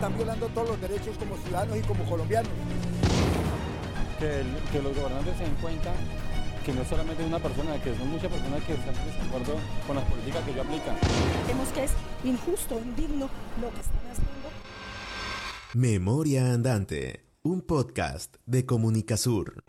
están violando todos los derechos como ciudadanos y como colombianos. Que, que los gobernantes se den cuenta que no solamente una persona, que son muchas personas que están en desacuerdo con las políticas que ellos aplican. Vemos que es injusto, indigno lo que están haciendo. Memoria Andante, un podcast de Comunicasur.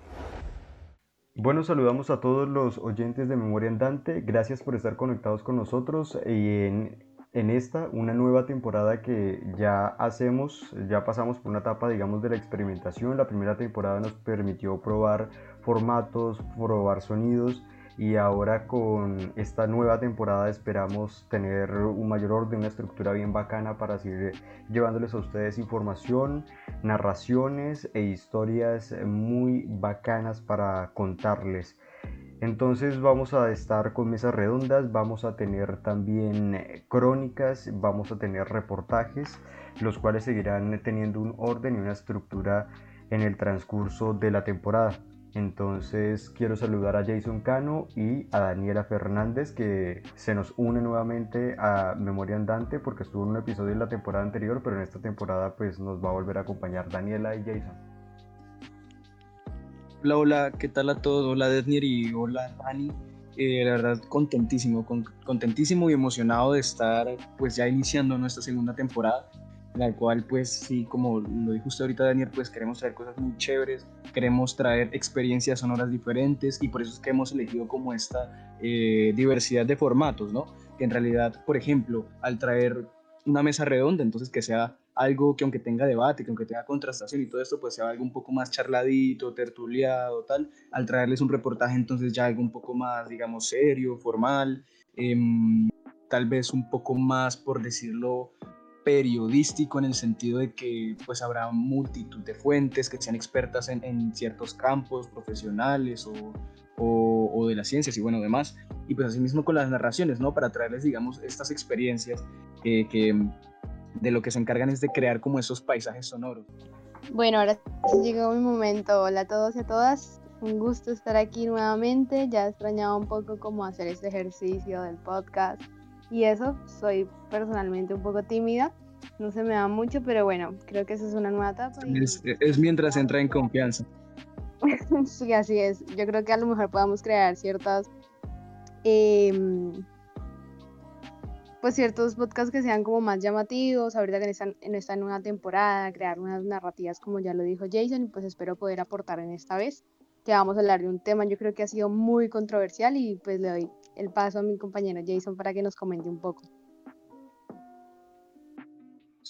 Bueno, saludamos a todos los oyentes de Memoria Andante. Gracias por estar conectados con nosotros y en, en esta, una nueva temporada que ya hacemos, ya pasamos por una etapa, digamos, de la experimentación. La primera temporada nos permitió probar formatos, probar sonidos y ahora con esta nueva temporada esperamos tener un mayor orden, una estructura bien bacana para seguir llevándoles a ustedes información, narraciones e historias muy bacanas para contarles. Entonces vamos a estar con mesas redondas, vamos a tener también crónicas, vamos a tener reportajes, los cuales seguirán teniendo un orden y una estructura en el transcurso de la temporada. Entonces quiero saludar a Jason Cano y a Daniela Fernández que se nos une nuevamente a Memoria Andante porque estuvo en un episodio en la temporada anterior, pero en esta temporada pues nos va a volver a acompañar Daniela y Jason. Hola, hola, ¿qué tal a todos? Hola Daniel y hola Dani. Eh, la verdad contentísimo, contentísimo y emocionado de estar pues ya iniciando nuestra segunda temporada la cual pues sí, como lo dijo usted ahorita Daniel, pues queremos traer cosas muy chéveres, queremos traer experiencias sonoras diferentes y por eso es que hemos elegido como esta eh, diversidad de formatos, ¿no? Que en realidad, por ejemplo, al traer una mesa redonda, entonces que sea algo que aunque tenga debate, que aunque tenga contrastación y todo esto, pues sea algo un poco más charladito, tertuliado, tal, al traerles un reportaje entonces ya algo un poco más, digamos, serio, formal, em, tal vez un poco más, por decirlo, periodístico en el sentido de que pues habrá multitud de fuentes que sean expertas en, ciertos campos profesionales o, o, de las ciencias y bueno, demás. Y pues así mismo con las narraciones, ¿no? Para traerles, digamos, estas experiencias que de lo que se encargan es de crear como esos paisajes sonoros. Bueno, ahora llegó mi momento. Hola a todos y a todas. Un gusto estar aquí nuevamente. Ya extrañaba un poco cómo hacer este ejercicio del podcast y eso, soy personalmente un poco tímida, no se me da mucho, pero bueno, creo que esa es una nueva etapa. Es, mientras entra en confianza. sí, así es. Yo creo que a lo mejor podamos crear ciertas, em, pues ciertos podcasts que sean como más llamativos, ahorita que están en esta nueva temporada, crear unas narrativas como ya lo dijo Jason, y pues espero poder aportar en esta vez, que vamos a hablar de un tema yo creo que ha sido muy controversial y pues le doy el paso a mi compañero Jason para que nos comente un poco.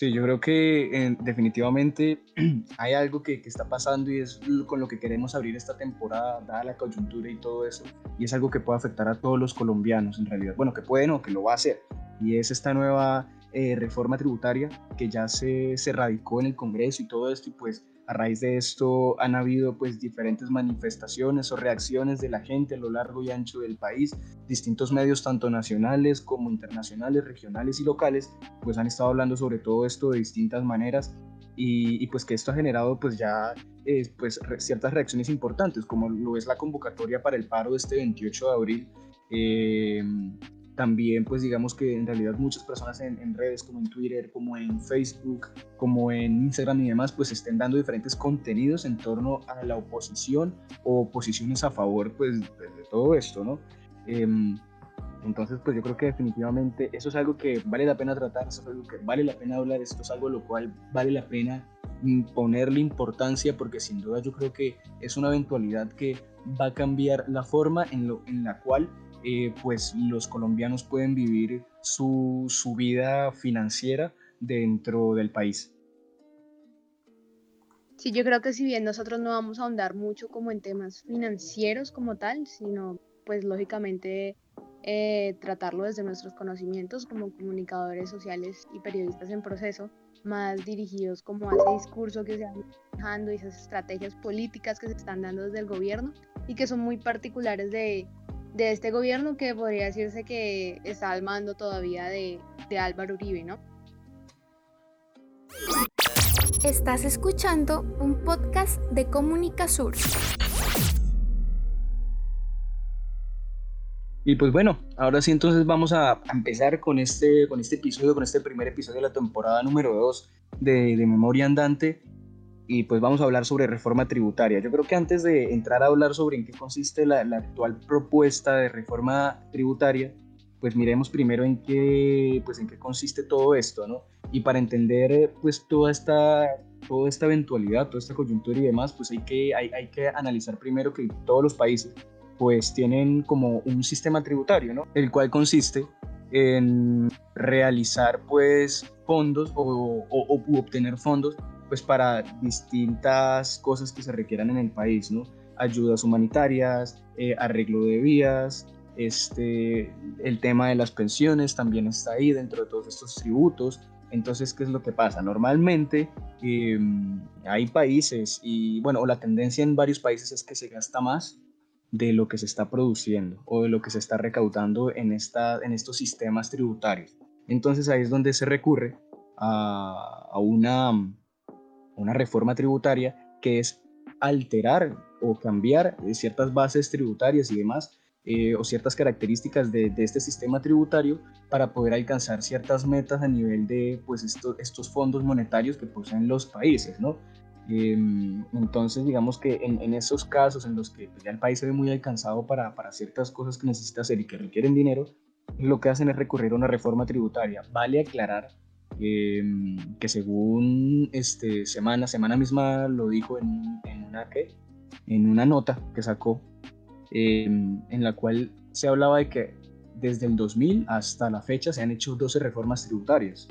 Sí, yo creo que definitivamente hay algo que, que, está pasando y es con lo que queremos abrir esta temporada, dada la coyuntura y todo eso, y es algo que puede afectar a todos los colombianos en realidad. Bueno, que pueden o que lo va a hacer, y es esta nueva eh, reforma tributaria que ya se, se radicó en el Congreso y todo esto, y pues a raíz de esto han habido pues diferentes manifestaciones o reacciones de la gente a lo largo y ancho del país. Distintos medios tanto nacionales como internacionales, regionales y locales pues han estado hablando sobre todo esto de distintas maneras y, pues que esto ha generado pues ya eh, pues ciertas reacciones importantes como lo es la convocatoria para el paro de este 28 de abril. Eh, también pues digamos que en realidad muchas personas en, redes como en Twitter, como en Facebook, como en Instagram y demás pues estén dando diferentes contenidos en torno a la oposición o posiciones a favor pues de, todo esto, ¿no? Em, entonces pues yo creo que definitivamente eso es algo que vale la pena tratar, eso es algo que vale la pena hablar, esto es algo lo cual vale la pena ponerle importancia porque sin duda yo creo que es una eventualidad que va a cambiar la forma en, lo, en la cual eh, pues los colombianos pueden vivir su, su vida financiera dentro del país. Sí, yo creo que si bien nosotros no vamos a ahondar mucho como en temas financieros como tal, sino pues lógicamente eh, tratarlo desde nuestros conocimientos como comunicadores sociales y periodistas en proceso, más dirigidos como a ese discurso que se va manejando y esas estrategias políticas que se están dando desde el gobierno y que son muy particulares de, de este gobierno que podría decirse que está al mando todavía de, de Álvaro Uribe, ¿no? Estás escuchando un podcast de Comunica Sur. Y pues bueno, ahora sí entonces vamos a empezar con este, con este episodio, con este primer episodio de la temporada número 2 de, de Memoria Andante. Y pues vamos a hablar sobre reforma tributaria. Yo creo que antes de entrar a hablar sobre en qué consiste la, la actual propuesta de reforma tributaria, pues miremos primero en qué, pues en qué consiste todo esto, ¿no? Y para entender pues toda esta, toda esta eventualidad, toda esta coyuntura y demás, pues hay que, hay, hay que analizar primero que todos los países pues tienen como un sistema tributario, ¿no? El cual consiste en realizar pues fondos o, o, obtener fondos pues para distintas cosas que se requieran en el país, ¿no? Ayudas humanitarias, eh, arreglo de vías, este, el tema de las pensiones también está ahí dentro de todos estos tributos. Entonces, ¿qué es lo que pasa? Normalmente em, hay países y, bueno, la tendencia en varios países es que se gasta más de lo que se está produciendo o de lo que se está recaudando en, esta, en estos sistemas tributarios. Entonces ahí es donde se recurre a, a una, una reforma tributaria que es alterar o cambiar ciertas bases tributarias y demás eh, o ciertas características de, de, este sistema tributario para poder alcanzar ciertas metas a nivel de pues, estos fondos monetarios que poseen los países, ¿no? Em, entonces, digamos que en, esos casos en los que pues, ya el país se ve muy alcanzado para, para, ciertas cosas que necesita hacer y que requieren dinero, lo que hacen es recurrir a una reforma tributaria. Vale aclarar em, que según este, Semana, Semana misma lo dijo en, en una, en una nota que sacó, em, en la cual se hablaba de que desde el 2000 hasta la fecha se han hecho 12 reformas tributarias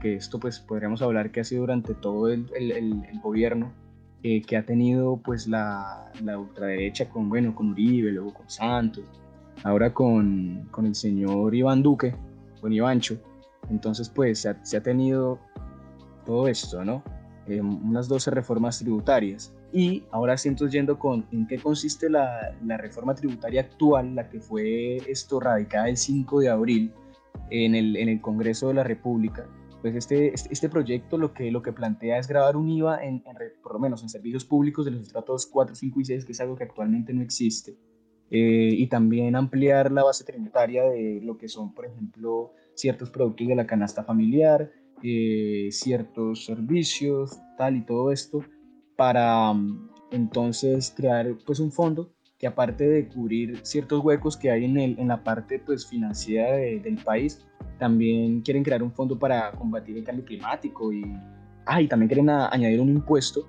que esto pues podríamos hablar que ha sido durante todo el, gobierno eh, que ha tenido pues la, ultraderecha con, bueno, con Uribe, luego con Santos, ahora con, el señor Iván Duque, con Ivancho. Entonces pues se ha, tenido todo esto, ¿no? Eh, unas 12 reformas tributarias. Y ahora siento yendo con en qué consiste la, la, reforma tributaria actual, la que fue esto radicada el 5 de abril en el, en el Congreso de la República, pues este, este, este, proyecto lo que, lo que plantea es grabar un IVA, en, por lo menos en servicios públicos de los estratos 4, 5 y 6, que es algo que actualmente no existe, eh, y también ampliar la base tributaria de lo que son, por ejemplo, ciertos productos de la canasta familiar, eh, ciertos servicios, tal y todo esto, para mm, entonces crear pues un fondo que aparte de cubrir ciertos huecos que hay en, el, en la parte pues, financiera del país, también quieren crear un fondo para combatir el cambio climático y, ah, y también quieren añadir un impuesto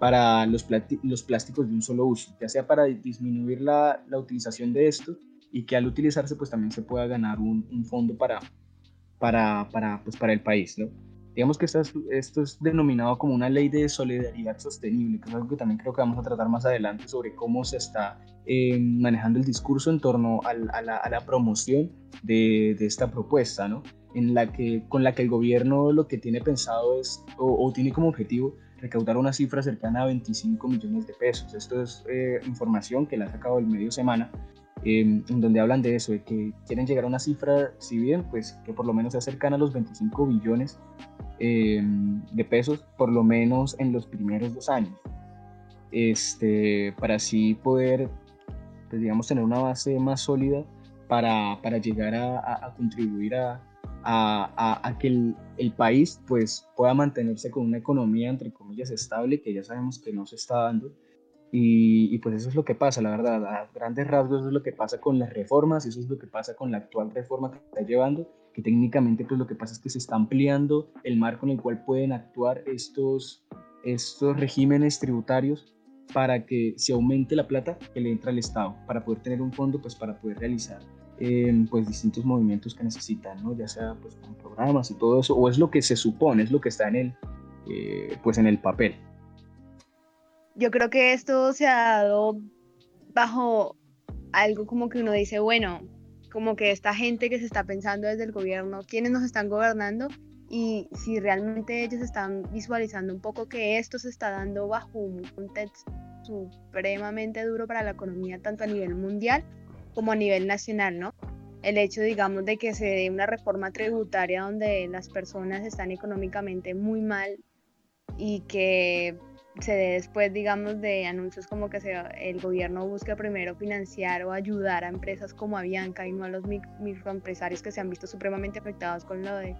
para los, plásticos de un solo uso, ya sea para disminuir la, la, utilización de esto y que al utilizarse pues también se pueda ganar un fondo para, para, para, pues, para el país, ¿no? Digamos que esto es, esto es denominado como una ley de solidaridad sostenible, que es algo que también creo que vamos a tratar más adelante sobre cómo se está eh, manejando el discurso en torno a, la, a la, promoción de, de, esta propuesta, ¿no? En la que, con la que el gobierno lo que tiene pensado es, o, o tiene como objetivo, recaudar una cifra cercana a 25 millones de pesos. Esto es eh, información que la ha sacado el medio semana En donde hablan de eso, de que quieren llegar a una cifra, si bien, pues que por lo menos se acercan a los 25 billones em, de pesos, por lo menos en los primeros dos años, este, para así poder, pues, digamos, tener una base más sólida para, para llegar a, a, contribuir a, a, que el, el, país pues pueda mantenerse con una economía entre comillas estable que ya sabemos que no se está dando y, pues eso es lo que pasa, la verdad, a grandes rasgos eso es lo que pasa con las reformas, eso es lo que pasa con la actual reforma que está llevando, que técnicamente pues lo que pasa es que se está ampliando el marco en el cual pueden actuar estos, estos regímenes tributarios para que se aumente la plata que le entra al Estado, para poder tener un fondo pues para poder realizar eh, pues distintos movimientos que necesitan, ¿no? ya sea pues con programas y todo eso, o es lo que se supone, es lo que está en el, eh, pues en el papel yo creo que esto se ha dado bajo algo como que uno dice, bueno, como que esta gente que se está pensando desde el gobierno, quiénes nos están gobernando y si realmente ellos están visualizando un poco que esto se está dando bajo un contexto supremamente duro para la economía, tanto a nivel mundial como a nivel nacional, ¿no? El hecho, digamos, de que se dé una reforma tributaria donde las personas están económicamente muy mal y que se dé después, digamos, de anuncios como que se, el gobierno busque primero financiar o ayudar a empresas como Avianca y no a los microempresarios que se han visto supremamente afectados con lo de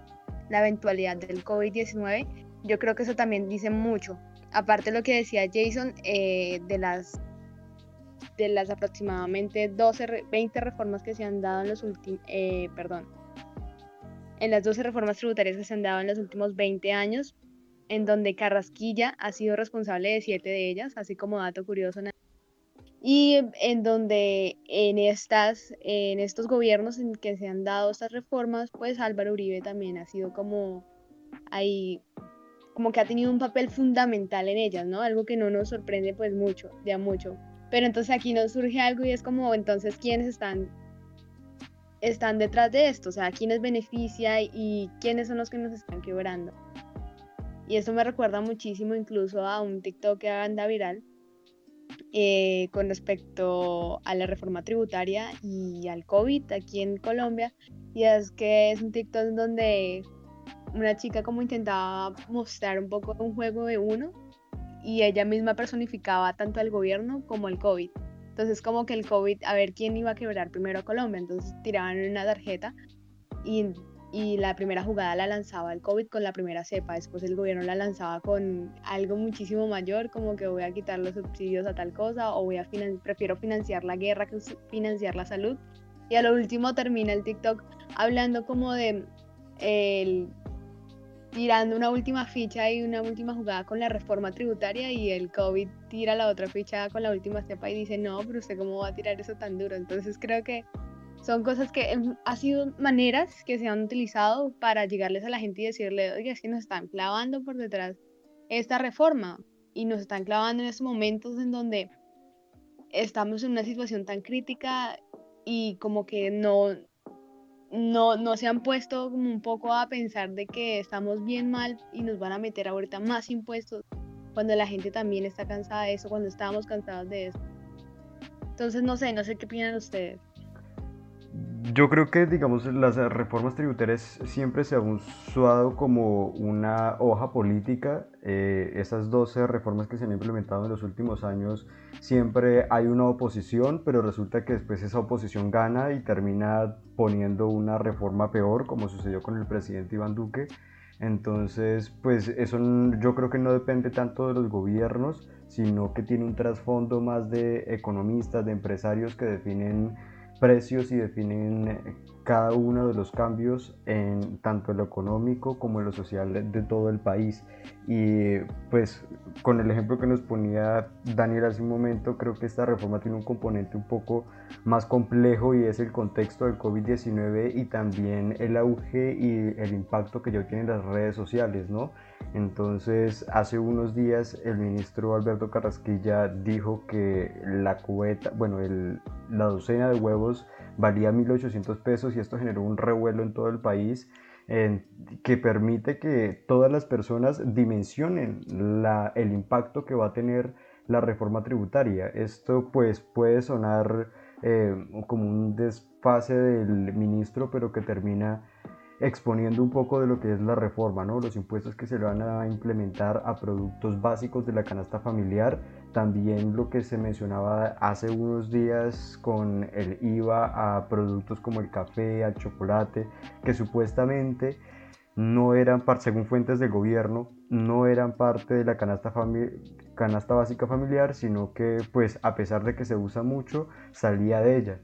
la eventualidad del COVID-19, yo creo que eso también dice mucho. Aparte de lo que decía Jason, eh, de las de las aproximadamente 12, 20 reformas que se han dado en los últimos, eh, perdón, en las 12 reformas tributarias que se han dado en los últimos 20 años, en donde Carrasquilla ha sido responsable de 7 de ellas, así como dato curioso. Y en donde en, estas, en estos gobiernos en que se han dado estas reformas, pues Álvaro Uribe también ha sido como ahí, como que ha tenido un papel fundamental en ellas, ¿no? Algo que no nos sorprende pues mucho, ya mucho. Pero entonces aquí nos surge algo y es como, entonces, ¿quiénes están, están detrás de esto? O sea, ¿quiénes beneficia y quiénes son los que nos están quebrando? Y eso me recuerda muchísimo incluso a un TikTok que anda viral eh, con respecto a la reforma tributaria y al COVID aquí en Colombia. Y es que es un TikTok donde una chica como intentaba mostrar un poco un juego de uno y ella misma personificaba tanto al gobierno como el COVID. Entonces como que el COVID, a ver quién iba a quebrar primero a Colombia, entonces tiraban una tarjeta y y la primera jugada la lanzaba el COVID con la primera cepa, después el gobierno la lanzaba con algo muchísimo mayor, como que voy a quitar los subsidios a tal cosa o voy a prefiero financiar la guerra que financiar la salud. Y a lo último termina el TikTok hablando como de el, tirando una última ficha y una última jugada con la reforma tributaria y el COVID tira la otra ficha con la última cepa y dice, no, pero usted cómo va a tirar eso tan duro. Entonces creo que son cosas que han sido maneras que se han utilizado para llegarles a la gente y decirle, oye, es que nos están clavando por detrás esta reforma y nos están clavando en estos momentos en donde estamos en una situación tan crítica y como que no, no, no se han puesto como un poco a pensar de que estamos bien mal y nos van a meter ahorita más impuestos cuando la gente también está cansada de eso, cuando estábamos cansados de eso. Entonces, no sé, no sé qué opinan ustedes. Yo creo que, digamos, las reformas tributarias siempre se han usado como una hoja política. Eh, esas 12 reformas que se han implementado en los últimos años, siempre hay una oposición, pero resulta que después esa oposición gana y termina poniendo una reforma peor, como sucedió con el presidente Iván Duque. Entonces, pues eso yo creo que no depende tanto de los gobiernos, sino que tiene un trasfondo más de economistas, de empresarios que definen precios y definen eh, cada uno de los cambios en tanto lo económico como en lo social de, todo el país. Y pues con el ejemplo que nos ponía Daniel hace un momento, creo que esta reforma tiene un componente un poco más complejo y es el contexto del COVID-19 y también el auge y el impacto que ya tienen las redes sociales, ¿no? Entonces, hace unos días el ministro Alberto Carrasquilla dijo que la cubeta, bueno, la docena de huevos valía 1.800 pesos y esto generó un revuelo en todo el país que permite que todas las personas dimensionen el impacto que va a tener la reforma tributaria. Esto pues puede sonar eh, como un desfase del ministro, pero que termina exponiendo un poco de lo que es la reforma, ¿no? los impuestos que se le van a implementar a productos básicos de la canasta familiar, también lo que se mencionaba hace unos días con el IVA a productos como el café, al chocolate, que supuestamente no eran, según fuentes del gobierno, no eran parte de la canasta, canasta básica familiar, sino que pues a pesar de que se usa mucho, salía de ella.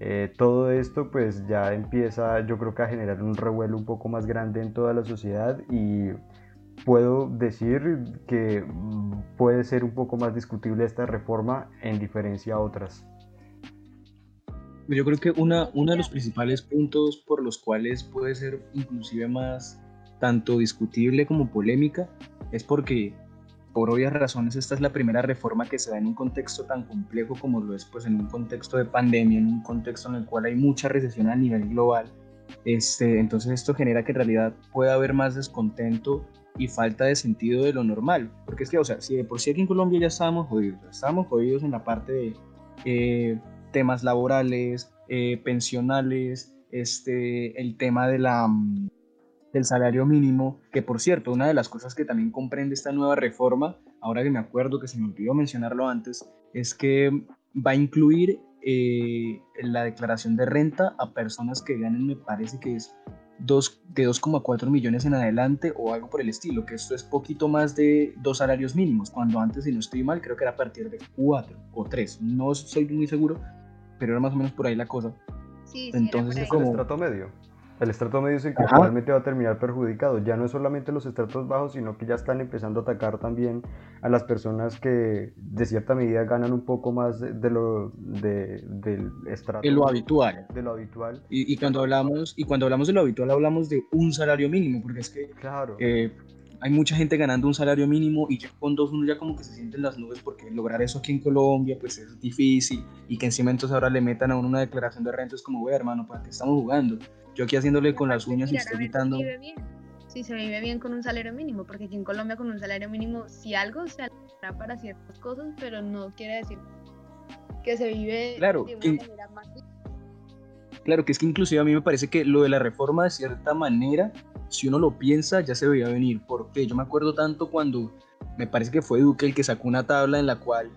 Eh, todo esto pues ya empieza yo creo que a generar un revuelo un poco más grande en toda la sociedad y puedo decir que puede ser un poco más discutible esta reforma en diferencia a otras. Yo creo que una, uno de los principales puntos por los cuales puede ser inclusive más tanto discutible como polémica es porque por obvias razones, esta es la primera reforma que se da en un contexto tan complejo como lo es, pues en un contexto de pandemia, en un contexto en el cual hay mucha recesión a nivel global. Este, entonces esto genera que en realidad pueda haber más descontento y falta de sentido de lo normal. Porque es que, o sea, si de por sí aquí en Colombia ya estábamos jodidos, estábamos jodidos en la parte de eh, temas laborales, eh, pensionales, este, el tema de la del salario mínimo, que por cierto, una de las cosas que también comprende esta nueva reforma ahora que me acuerdo que se me olvidó mencionarlo antes, es que va a incluir eh, la declaración de renta a personas que ganen, me parece que es dos, de 2,4 millones en adelante o algo por el estilo, que esto es poquito más de dos salarios mínimos, cuando antes, si no estoy mal, creo que era a partir de cuatro o tres, no soy muy seguro, pero era más o menos por ahí la cosa. Sí, sí, Entonces era es por ahí. El como- estrato medio. El estrato medio es el que Ajá. finalmente va a terminar perjudicado. Ya no es solamente los estratos bajos, sino que ya están empezando a atacar también a las personas que de cierta medida ganan un poco más de, de lo de- del estrato De lo habitual. de lo habitual. Y, y cuando hablamos y cuando hablamos de lo habitual hablamos de un salario mínimo, porque es que Claro. eh, hay mucha gente ganando un salario mínimo y ya con dos uno ya como que se siente en las nubes porque lograr eso aquí en Colombia pues es difícil y que encima entonces ahora le metan a uno una declaración de renta es como, güey hermano, ¿para qué estamos jugando? Yo aquí haciéndole con las uñas y usted gritando. vive bien. Sí, se vive bien con un salario mínimo, porque aquí en Colombia con un salario mínimo, si algo se hará para ciertas cosas, pero no quiere decir que se vive Claro, de una que- manera más Claro que es que inclusive a mí me parece que lo de la reforma de cierta manera, si uno lo piensa, ya se veía venir. Porque yo me acuerdo tanto cuando me parece que fue Duque el que sacó una tabla en la cual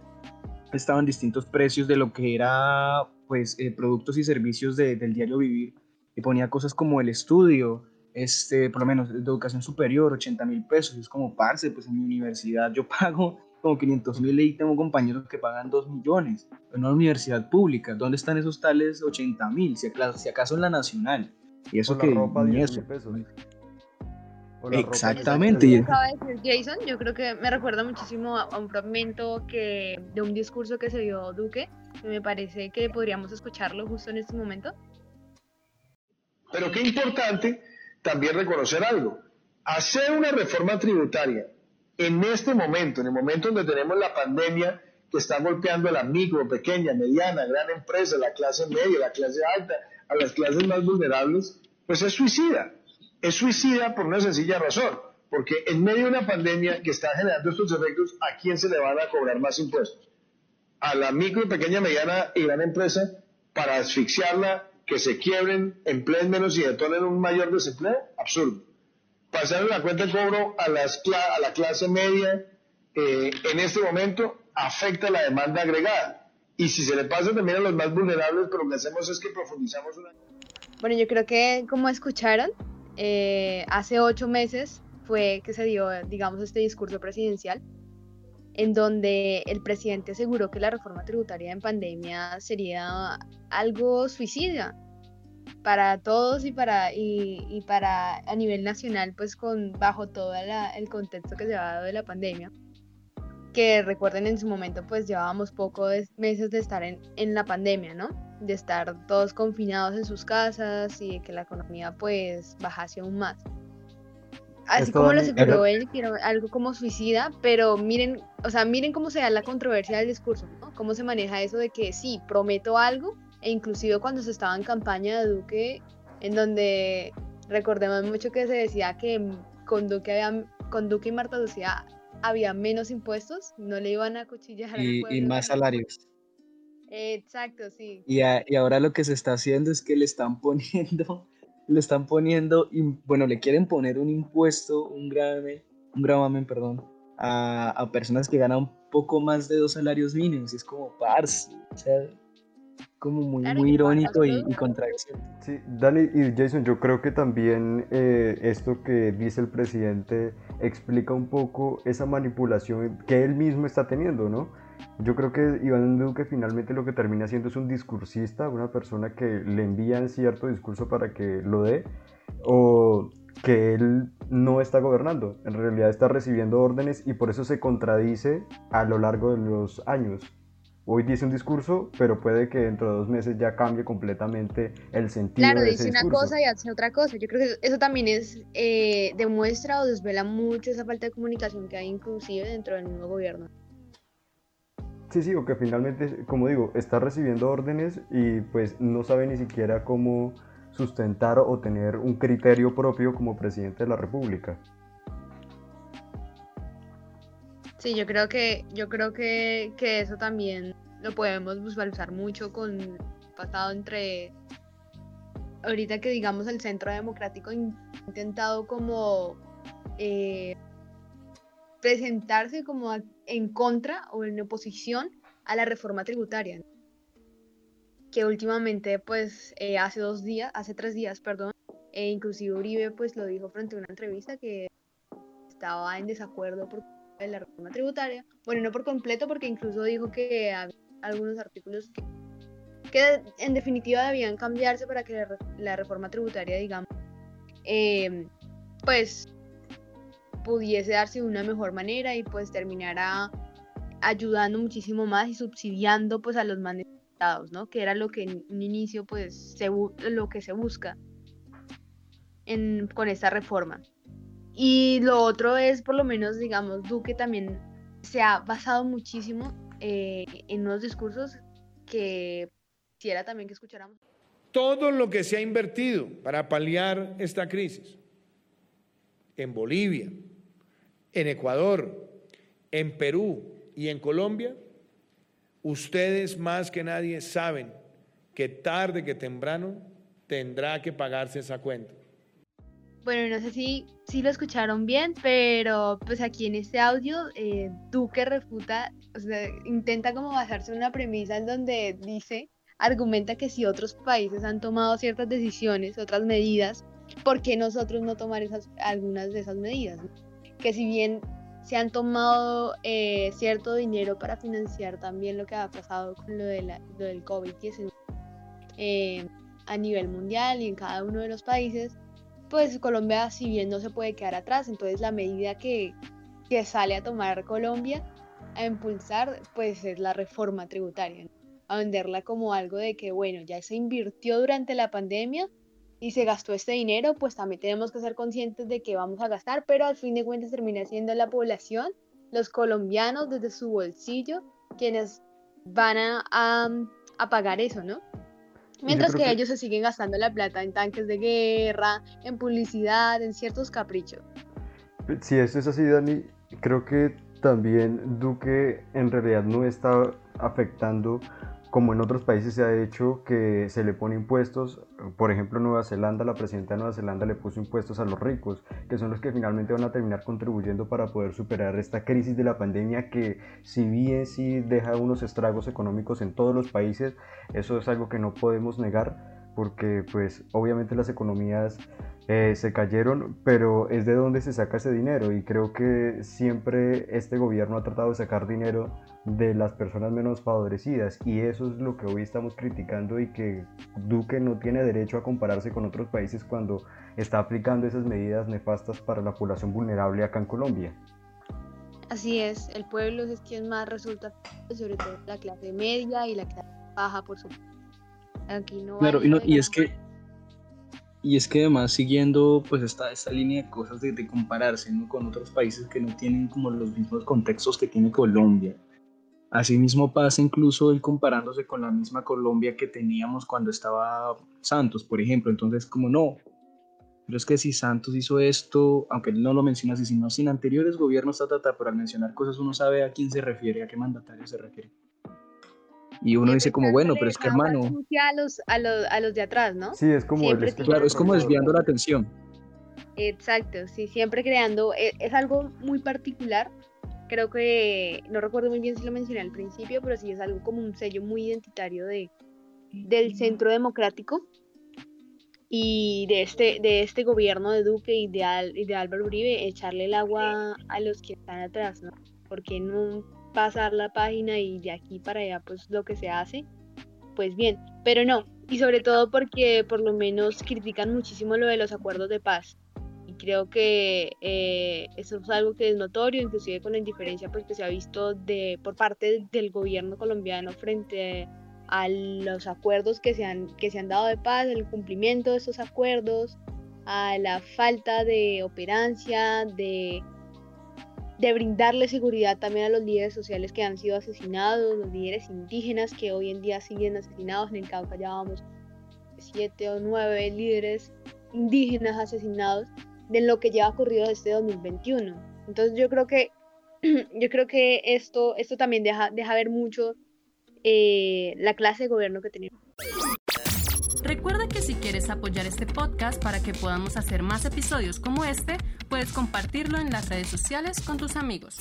estaban distintos precios de lo que era pues eh, productos y servicios de- del diario vivir y ponía cosas como el estudio, este, por lo menos de educación superior, 80 mil pesos. Y es como, parce, pues en mi universidad yo pago como 500 mil y tengo compañeros que pagan 2 millones en una universidad pública. ¿Dónde están esos tales 80 mil? Si, acaso- si acaso en la nacional. Y eso la que ropa, ni 10 eso. mil pesos. O la ropa, Exactamente. Acaba de decir Jason, yo creo que me recuerda muchísimo a, a un fragmento que, de un discurso que se dio Duque, que me parece que podríamos escucharlo justo en este momento. Pero qué importante también reconocer algo. Hacer una reforma tributaria en este momento, en el momento donde tenemos la pandemia que está golpeando a la micro, pequeña, mediana, gran empresa, la clase media, la clase alta, a las clases más vulnerables, pues es suicida. Es suicida por una sencilla razón, porque en medio de una pandemia que está generando estos efectos, ¿a quién se le van a cobrar más impuestos? a la micro, pequeña, mediana y gran empresa para asfixiarla, que se quiebren, empleen menos y detonen un mayor desempleo? Absurdo. Pasar la cuenta de cobro a, las, a la clase media eh, en este momento afecta la demanda agregada. Y si se le pasa también a los más vulnerables, pero lo que hacemos es que profundizamos una... Bueno, yo creo que como escucharon, eh, hace ocho meses fue que se dio, digamos, este discurso presidencial, en donde el presidente aseguró que la reforma tributaria en pandemia sería algo suicida para todos y para, y, para a nivel nacional, pues con bajo todo el contexto que se ha dado de la pandemia. Que recuerden en su momento, pues llevábamos pocos meses de estar en, en la pandemia, ¿no? de estar todos confinados en sus casas y de que la economía pues bajase aún más. Así Esto, como lo aseguró él, que era algo como suicida, pero miren, o sea, miren cómo se da la controversia del discurso, ¿no? Cómo se maneja eso de que sí, prometo algo, e inclusive cuando se estaba en campaña de Duque, en donde recordemos mucho que se decía que con Duque, había, con Duque y Marta Lucía había menos impuestos, no le iban a cuchillar y, y más salarios. Exacto, sí. Y, a- y ahora lo que se está haciendo es que le están poniendo, le están poniendo, bueno, le quieren poner un impuesto, un gravamen, un gravamen, perdón, a, a personas que ganan un poco más de dos salarios mínimos. Y es como, parce, o sea, como muy, Claro, muy irónico y, y. Sí, Dani y Jason, yo creo que también eh, esto que dice el presidente explica un poco esa manipulación que él mismo está teniendo, ¿no? Yo creo que Iván Duque finalmente lo que termina siendo es un discursista, una persona que le envían cierto discurso para que lo dé, o que él no está gobernando, en realidad está recibiendo órdenes y por eso se contradice a lo largo de los años. Hoy dice un discurso, pero puede que dentro de dos meses ya cambie completamente el sentido Claro, de dice ese una discurso. cosa y hace otra cosa. Yo creo que eso también es eh, demuestra o desvela mucho esa falta de comunicación que hay inclusive dentro del mismo gobierno. Sí, sí, o que finalmente, como digo, está recibiendo órdenes y pues no sabe ni siquiera cómo sustentar o tener un criterio propio como presidente de la República. Sí, yo creo que, yo creo que, que eso también lo podemos visualizar mucho con pasado entre ahorita que digamos el centro democrático in- intentado como eh, presentarse como en contra o en oposición a la reforma tributaria, que últimamente, pues, eh, hace dos días, hace tres días, perdón, e inclusive Uribe, pues, lo dijo frente a una entrevista que estaba en desacuerdo por la reforma tributaria. Bueno, no por completo, porque incluso dijo que había algunos artículos que, en definitiva debían cambiarse para que la, reforma tributaria, digamos, eh, pues pudiese darse de una mejor manera y pues terminara ayudando muchísimo más y subsidiando pues a los más necesitados, ¿no? Que era lo que en un inicio pues se, lo que se busca en, con esta reforma. Y lo otro es por lo menos, digamos, Duque también se ha basado muchísimo eh, en unos discursos que quisiera también que escucháramos. Todo lo que se ha invertido para paliar esta crisis en Bolivia, en Ecuador, en Perú y en Colombia, ustedes más que nadie saben que tarde que temprano tendrá que pagarse esa cuenta. Bueno, no sé si, si lo escucharon bien, pero pues aquí en este audio eh, Duque refuta, o sea, intenta como basarse en una premisa en donde dice, argumenta que si otros países han tomado ciertas decisiones, otras medidas, ¿por qué nosotros no tomar esas, algunas de esas medidas? que si bien se han tomado eh, cierto dinero para financiar también lo que ha pasado con lo, de la, lo del COVID-19 eh, a nivel mundial y en cada uno de los países, pues Colombia si bien no se puede quedar atrás, entonces la medida que, que sale a tomar Colombia a impulsar pues es la reforma tributaria, a venderla como algo de que bueno, ya se invirtió durante la pandemia, y se gastó este dinero, pues también tenemos que ser conscientes de que vamos a gastar, pero al fin de cuentas termina siendo la población, los colombianos desde su bolsillo, quienes van a, a, pagar eso, ¿no? Mientras que, ellos se siguen gastando la plata en tanques de guerra, en publicidad, en ciertos caprichos. Si esto es así, Dani, creo que también Duque en realidad no está afectando como en otros países se ha hecho que se le pone impuestos, por ejemplo Nueva Zelanda, la presidenta de Nueva Zelanda le puso impuestos a los ricos, que son los que finalmente van a terminar contribuyendo para poder superar esta crisis de la pandemia que si bien sí deja unos estragos económicos en todos los países, eso es algo que no podemos negar porque pues obviamente las economías eh, se cayeron, pero es de dónde se saca ese dinero y creo que siempre este gobierno ha tratado de sacar dinero de las personas menos favorecidas y eso es lo que hoy estamos criticando y que Duque no tiene derecho a compararse con otros países cuando está aplicando esas medidas nefastas para la población vulnerable acá en Colombia. Así es, el pueblo es quien más resulta, sobre todo la clase media y la clase baja, por supuesto claro, y, es que y es que además siguiendo pues esta, esta línea de cosas de, compararse con otros países que no tienen como los mismos contextos que tiene Colombia. Asimismo pasa incluso el comparándose con la misma Colombia que teníamos cuando estaba Santos, por ejemplo. Entonces, como no, pero es que si Santos hizo esto, aunque él no lo menciona así, sino sin anteriores gobiernos, ta, ta, pero al mencionar cosas uno sabe a quién se refiere, a qué mandatario se refiere. Y uno dice como, bueno, pero es que hermano... A los, a, los, a los de atrás, ¿no? Sí, es como... claro, es como desviando la atención. Exacto, sí, siempre creando... Es, es, algo muy particular. Creo que, no recuerdo muy bien si lo mencioné al principio, pero sí es algo como un sello muy identitario de, del centro democrático y de este, de este gobierno de Duque y de, y de Álvaro Uribe, echarle el agua a los que están atrás, ¿no? Porque no pasar la página y de aquí para allá pues lo que se hace, pues bien, pero no, y sobre todo porque por lo menos critican muchísimo lo de los acuerdos de paz. Creo que eh, eso es algo que es notorio, inclusive con la indiferencia pues, que se ha visto de, por parte del gobierno colombiano frente a los acuerdos que se, han, que se han dado de paz, el cumplimiento de esos acuerdos, a la falta de operancia, de de brindarle seguridad también a los líderes sociales que han sido asesinados, los líderes indígenas que hoy en día siguen asesinados. En el Cauca ya vamos siete o nueve líderes indígenas asesinados de lo que lleva ocurrido desde 2021. Entonces yo creo que yo creo que esto, esto también deja, deja ver mucho eh, la clase de gobierno que tenemos. Recuerda que si quieres apoyar este podcast para que podamos hacer más episodios como este, puedes compartirlo en las redes sociales con tus amigos.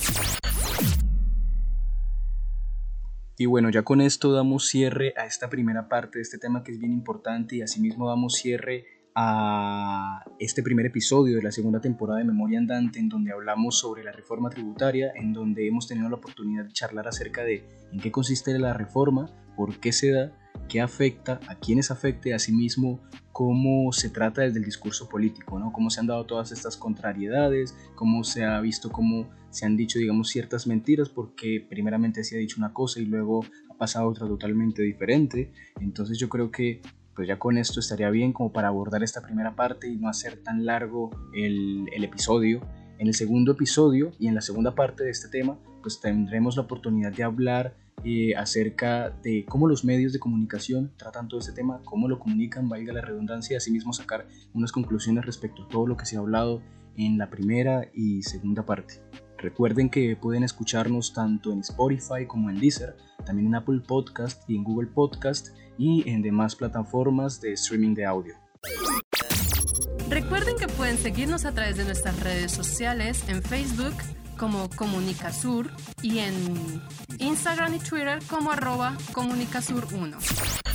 Y bueno, ya con esto damos cierre a esta primera parte de este tema que es bien importante y asimismo damos cierre a este primer episodio de la segunda temporada de Memoria Andante en donde hablamos sobre la reforma tributaria, en donde hemos tenido la oportunidad de charlar acerca de en qué consiste la reforma, por qué se da, qué afecta, a quiénes afecte, asimismo cómo se trata desde el discurso político, ¿no? cómo se han dado todas estas contrariedades, cómo se ha visto cómo se han dicho, digamos, ciertas mentiras, porque primeramente se ha dicho una cosa y luego ha pasado otra totalmente diferente. Entonces yo creo que pues ya con esto estaría bien como para abordar esta primera parte y no hacer tan largo el, episodio. En el segundo episodio y en la segunda parte de este tema, pues tendremos la oportunidad de hablar eh, acerca de cómo los medios de comunicación tratan todo este tema, cómo lo comunican, valga la redundancia, y asimismo sacar unas conclusiones respecto a todo lo que se ha hablado en la primera y segunda parte. Recuerden que pueden escucharnos tanto en Spotify como en Deezer, también en Apple Podcast y en Google Podcast y en demás plataformas de streaming de audio. Recuerden que pueden seguirnos a través de nuestras redes sociales en Facebook como Comunicasur y en Instagram y Twitter como arroba Comunicasur1.